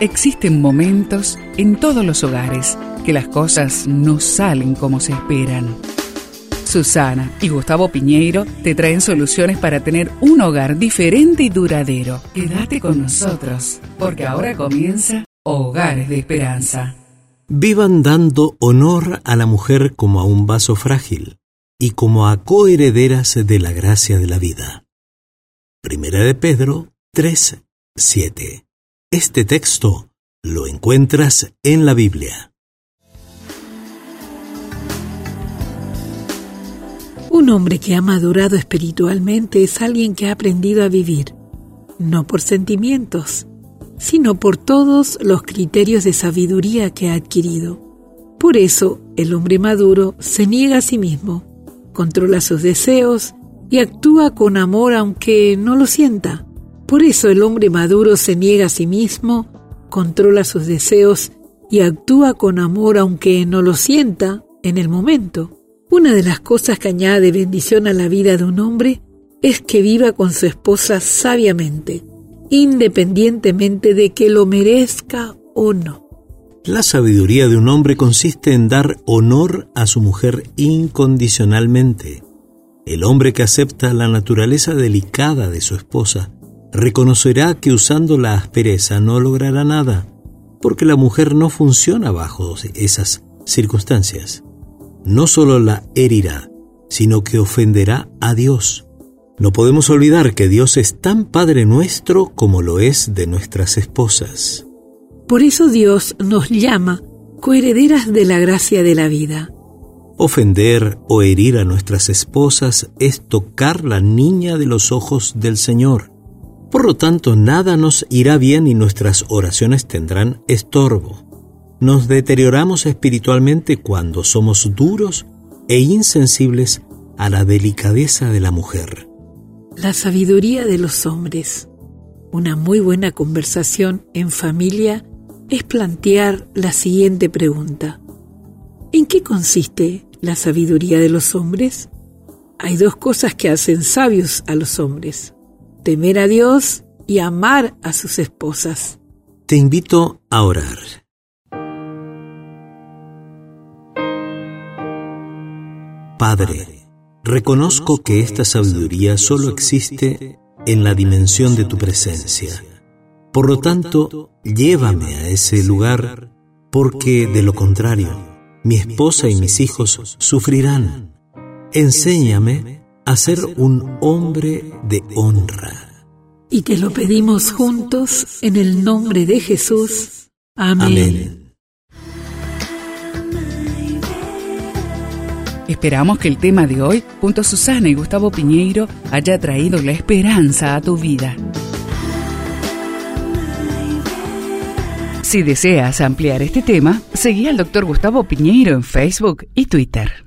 Existen momentos en todos los hogares que las cosas no salen como se esperan. Susana y Gustavo Piñeiro te traen soluciones para tener un hogar diferente y duradero. Quédate con nosotros, porque ahora comienza Hogares de Esperanza. Vivan dando honor a la mujer como a un vaso frágil y como a coherederas de la gracia de la vida. Primera de Pedro 3, 7. Este texto lo encuentras en la Biblia. Un hombre que ha madurado espiritualmente es alguien que ha aprendido a vivir, no por sentimientos, sino por todos los criterios de sabiduría que ha adquirido. Por eso, el hombre maduro se niega a sí mismo, controla sus deseos y actúa con amor aunque no lo sienta. Por eso el hombre maduro se niega a sí mismo, controla sus deseos y actúa con amor aunque no lo sienta en el momento. Una de las cosas que añade bendición a la vida de un hombre es que viva con su esposa sabiamente, independientemente de que lo merezca o no. La sabiduría de un hombre consiste en dar honor a su mujer incondicionalmente. El hombre que acepta la naturaleza delicada de su esposa reconocerá que usando la aspereza no logrará nada, porque la mujer no funciona bajo esas circunstancias. No solo la herirá, sino que ofenderá a Dios. No podemos olvidar que Dios es tan Padre nuestro como lo es de nuestras esposas. Por eso Dios nos llama coherederas de la gracia de la vida. Ofender o herir a nuestras esposas es tocar la niña de los ojos del Señor. Por lo tanto, nada nos irá bien y nuestras oraciones tendrán estorbo. Nos deterioramos espiritualmente cuando somos duros e insensibles a la delicadeza de la mujer. La sabiduría de los hombres. Una muy buena conversación en familia es plantear la siguiente pregunta. ¿En qué consiste la sabiduría de los hombres? Hay dos cosas que hacen sabios a los hombres temer a Dios y amar a sus esposas. Te invito a orar. Padre, reconozco que esta sabiduría solo existe en la dimensión de tu presencia. Por lo tanto, llévame a ese lugar porque de lo contrario, mi esposa y mis hijos sufrirán. Enséñame a ser un hombre de honra. Y te lo pedimos juntos en el nombre de Jesús. Amén. Esperamos que el tema de hoy, junto a Susana y Gustavo Piñeiro, haya traído la esperanza a tu vida. Si deseas ampliar este tema, seguí al Dr. Gustavo Piñeiro en Facebook y Twitter.